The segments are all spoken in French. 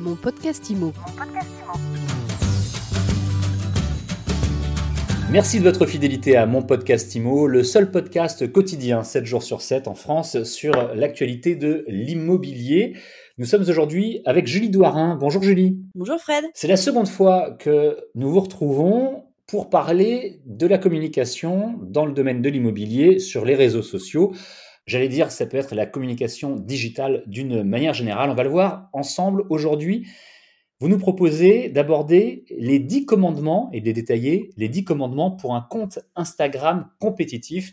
Mon podcast IMO. Merci de votre fidélité à mon podcast IMO, le seul podcast quotidien 7 jours sur 7 en France sur l'actualité de l'immobilier. Nous sommes aujourd'hui avec Julie Douarin. Bonjour Julie. Bonjour Fred. C'est la seconde fois que nous vous retrouvons pour parler de la communication dans le domaine de l'immobilier sur les réseaux sociaux. J'allais dire, ça peut être la communication digitale d'une manière générale. On va le voir ensemble aujourd'hui. Vous nous proposez d'aborder les 10 commandements et de détailler les 10 commandements pour un compte Instagram compétitif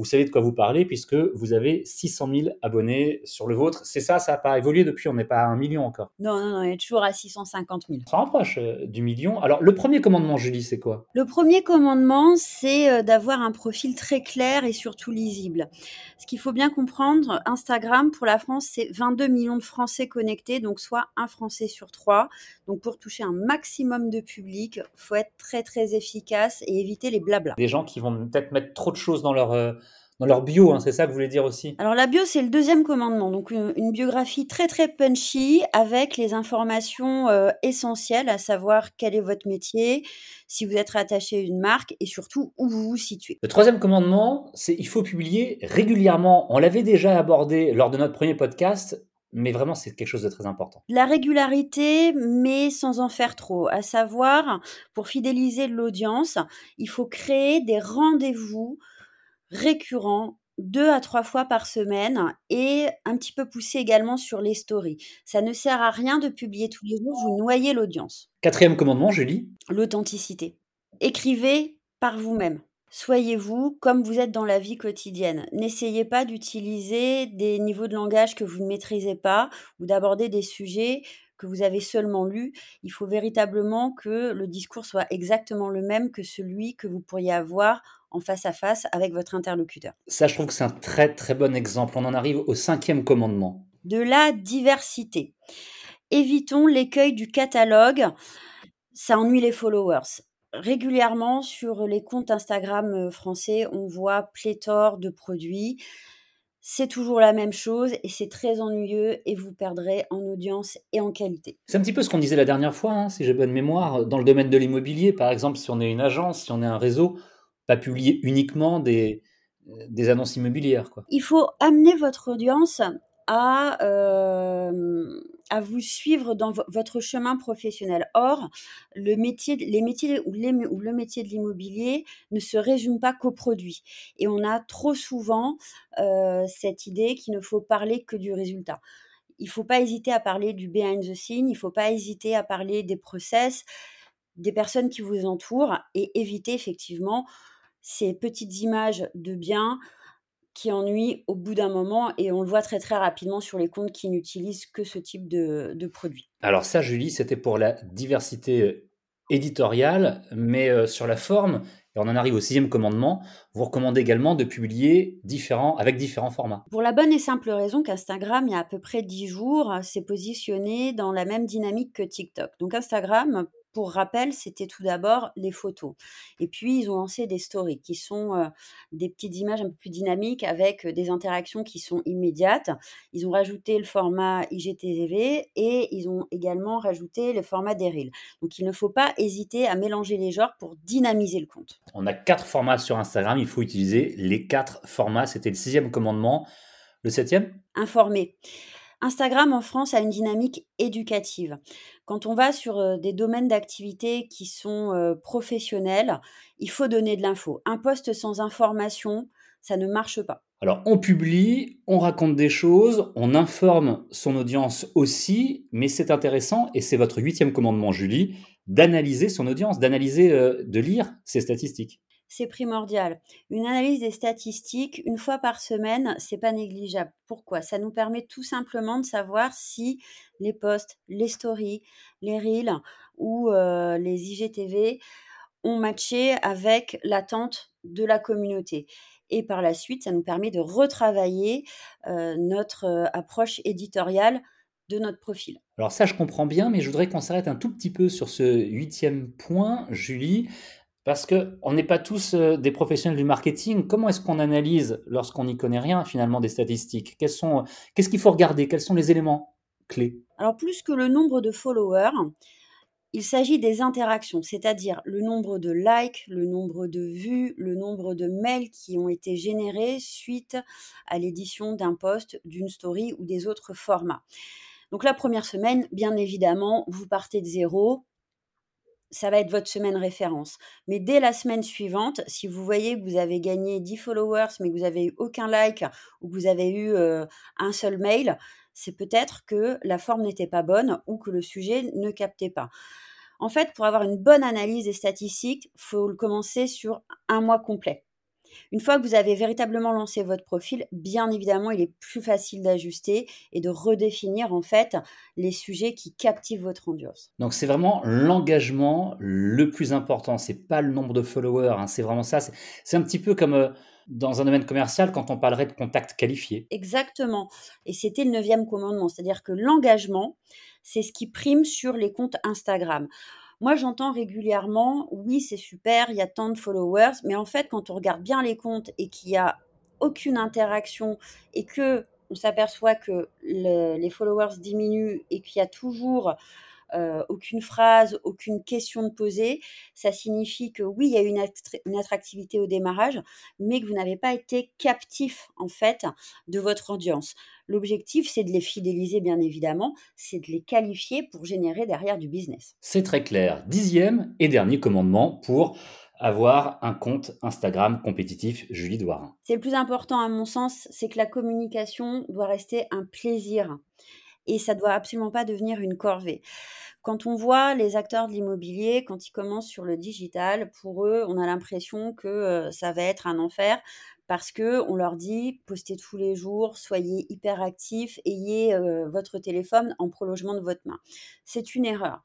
vous savez de quoi vous parlez puisque vous avez 600 000 abonnés sur le vôtre. C'est ça, ça n'a pas évolué depuis, on n'est pas à un million encore. Non, non, non, il est toujours à 650 000. On se rapproche euh, du million. Alors, le premier commandement, Julie, c'est quoi? Le premier commandement, c'est euh, d'avoir un profil très clair et surtout lisible. Ce qu'il faut bien comprendre, Instagram, pour la France, c'est 22 millions de Français connectés, donc soit un Français sur trois. Donc, pour toucher un maximum de public, faut être très, très efficace et éviter les blabla. Des gens qui vont peut-être mettre trop de choses dans leur... Euh, dans leur bio, hein, c'est ça que vous voulez dire aussi Alors la bio, c'est le deuxième commandement, donc une, biographie très très punchy avec les informations euh, essentielles, à savoir quel est votre métier, si vous êtes rattaché à une marque et surtout où vous vous situez. Le troisième commandement, c'est il faut publier régulièrement. On l'avait déjà abordé lors de notre premier podcast. Mais vraiment, c'est quelque chose de très important. La régularité, mais sans en faire trop. À savoir, pour fidéliser l'audience, il faut créer des rendez-vous récurrent deux à trois fois par semaine et un petit peu poussé également sur les stories. Ça ne sert à rien de publier tous les jours, vous noyez l'audience. Quatrième commandement, Julie L'authenticité. Écrivez par vous-même. Soyez vous comme vous êtes dans la vie quotidienne. N'essayez pas d'utiliser des niveaux de langage que vous ne maîtrisez pas ou d'aborder des sujets que vous avez seulement lus. Il faut véritablement que le discours soit exactement le même que celui que vous pourriez avoir en face à face avec votre interlocuteur. Ça, je trouve que c'est un très très bon exemple. On en arrive au cinquième commandement. De la diversité. Évitons l'écueil du catalogue. Ça ennuie les followers. Régulièrement sur les comptes Instagram euh, français, on voit pléthore de produits. C'est toujours la même chose et c'est très ennuyeux et vous perdrez en audience et en qualité. C'est un petit peu ce qu'on disait la dernière fois, hein, si j'ai bonne mémoire, dans le domaine de l'immobilier, par exemple, si on est une agence, si on est un réseau, pas publier uniquement des, des annonces immobilières. Quoi. Il faut amener votre audience à, euh, à vous suivre dans votre chemin professionnel. Or, le métier, les métiers ou, le métier de l'immobilier ne se résume pas qu'aux produits. Et on a trop souvent euh, cette idée qu'il ne faut parler que du résultat. Il ne faut pas hésiter à parler du behind the scene, il ne faut pas hésiter à parler des process, des personnes qui vous entourent et éviter effectivement ces petites images de biens qui ennuient au bout d'un moment et on le voit très très rapidement sur les comptes qui n'utilisent que ce type de, de produit. Alors ça, Julie, c'était pour la diversité éditoriale, mais sur la forme, et on en arrive au sixième commandement, vous recommandez également de publier différents, avec différents formats. Pour la bonne et simple raison qu'Instagram, il y a à peu près dix jours, s'est positionné dans la même dynamique que TikTok. Donc Instagram, pour rappel, c'était tout d'abord les photos. Et puis, ils ont lancé des stories qui sont des petites images un peu plus dynamiques avec des interactions qui sont immédiates. Ils ont rajouté le format IGTV et ils ont également rajouté le format des Reels. Donc, il ne faut pas hésiter à mélanger les genres pour dynamiser le compte. On a quatre formats sur Instagram. Il faut utiliser les quatre formats. C'était le sixième commandement. Le septième? Informer. Instagram en France a une dynamique éducative. Quand on va sur des domaines d'activité qui sont professionnels, il faut donner de l'info. Un poste sans information, ça ne marche pas. Alors, on publie, on raconte des choses, on informe son audience aussi, mais c'est intéressant, et c'est votre huitième commandement, Julie, d'analyser son audience, d'analyser, de lire ses statistiques c'est primordial. Une analyse des statistiques une fois par semaine, c'est pas négligeable. Pourquoi? Ça nous permet tout simplement de savoir si les posts, les stories, les reels ou euh, les IGTV ont matché avec l'attente de la communauté. Et par la suite, ça nous permet de retravailler euh, notre euh, approche éditoriale de notre profil. Alors ça, je comprends bien, mais je voudrais qu'on s'arrête un tout petit peu sur ce huitième point, Julie. Parce qu'on n'est pas tous euh, des professionnels du marketing. Comment est-ce qu'on analyse, lorsqu'on n'y connaît rien, finalement, des statistiques? Qu'est-ce qu'il faut regarder? Quels sont les éléments clé Alors plus que le nombre de followers, il s'agit des interactions, c'est-à-dire le nombre de likes, le nombre de vues, le nombre de mails qui ont été générés suite à l'édition d'un post, d'une story ou des autres formats. Donc la première semaine, bien évidemment, vous partez de zéro, ça va être votre semaine référence. Mais dès la semaine suivante, si vous voyez que vous avez gagné 10 followers, mais que vous avez eu aucun like ou que vous avez eu un seul mail, c'est peut-être que la forme n'était pas bonne ou que le sujet ne captait pas. En fait, pour avoir une bonne analyse des statistiques, il faut le commencer sur un mois complet. Une fois que vous avez véritablement lancé votre profil, bien évidemment, il est plus facile d'ajuster et de redéfinir en fait les sujets qui captivent votre audience. Donc c'est vraiment l'engagement le plus important. C'est pas le nombre de followers, hein. c'est vraiment ça. C'est un petit peu comme euh, dans un domaine commercial quand on parlerait de contact qualifié. Exactement. Et c'était le neuvième commandement, c'est-à-dire que l'engagement, c'est ce qui prime sur les comptes Instagram. Moi, j'entends régulièrement, oui, c'est super, il y a tant de followers, mais en fait, quand on regarde bien les comptes et qu'il n'y a aucune interaction et que on s'aperçoit que les followers diminuent et qu'il y a toujours euh, aucune phrase, aucune question de poser, ça signifie que oui, il y a une, une attractivité au démarrage, mais que vous n'avez pas été captif en fait de votre audience. L'objectif, c'est de les fidéliser, bien évidemment, c'est de les qualifier pour générer derrière du business. C'est très clair. Dixième et dernier commandement pour avoir un compte Instagram compétitif, Julie Douarin. C'est le plus important à mon sens, c'est que la communication doit rester un plaisir et ça doit absolument pas devenir une corvée. Quand on voit les acteurs de l'immobilier, quand ils commencent sur le digital, pour eux, on a l'impression que euh, ça va être un enfer parce que on leur dit postez tous les jours, soyez hyper actifs, ayez euh, votre téléphone en prolongement de votre main. C'est une erreur.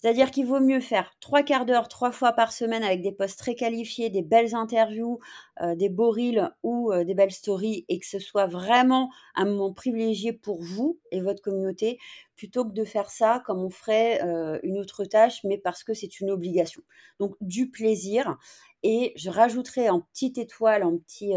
C'est-à-dire qu'il vaut mieux faire trois quarts d'heure, trois fois par semaine avec des posts très qualifiés, des belles interviews, euh, des beaux reels ou euh, des belles stories et que ce soit vraiment un moment privilégié pour vous et votre communauté plutôt que de faire ça comme on ferait euh, une autre tâche, mais parce que c'est une obligation. Donc du plaisir et je rajouterai en petite étoile, en petit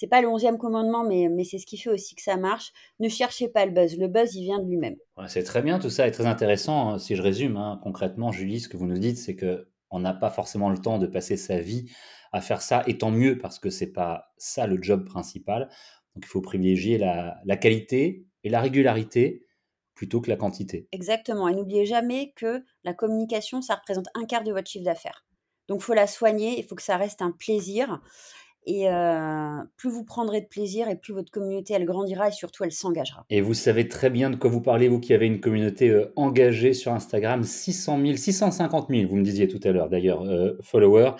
c'est pas le onzième commandement, mais, mais c'est ce qui fait aussi que ça marche. Ne cherchez pas le buzz. Le buzz, il vient de lui-même. c'est très bien, tout ça est très intéressant. Hein. Si je résume, hein, concrètement, Julie, ce que vous nous dites, c'est que on n'a pas forcément le temps de passer sa vie à faire ça, et tant mieux parce que c'est pas ça le job principal. Donc il faut privilégier la, la qualité et la régularité plutôt que la quantité. Exactement. Et n'oubliez jamais que la communication, ça représente un quart de votre chiffre d'affaires. Donc il faut la soigner, il faut que ça reste un plaisir. Et plus vous prendrez de plaisir et plus votre communauté, elle grandira et surtout, elle s'engagera. Et vous savez très bien de quoi vous parlez, vous qui avez une communauté engagée sur Instagram, 600 000, 650 000, vous me disiez tout à l'heure d'ailleurs, followers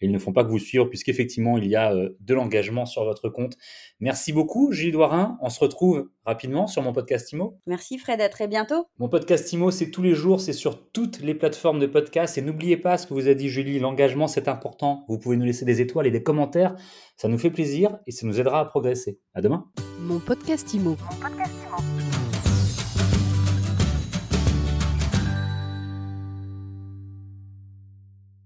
ils ne font pas que vous suivre puisqu'effectivement il y a euh, de l'engagement sur votre compte. Merci beaucoup Gilles Doirin, on se retrouve rapidement sur mon podcast Imo. Merci Fred, à très bientôt. Mon podcast Imo c'est tous les jours, c'est sur toutes les plateformes de podcast et n'oubliez pas ce que vous a dit Julie, l'engagement c'est important. Vous pouvez nous laisser des étoiles et des commentaires, ça nous fait plaisir et ça nous aidera à progresser. À demain. Mon podcast Imo. Mon podcast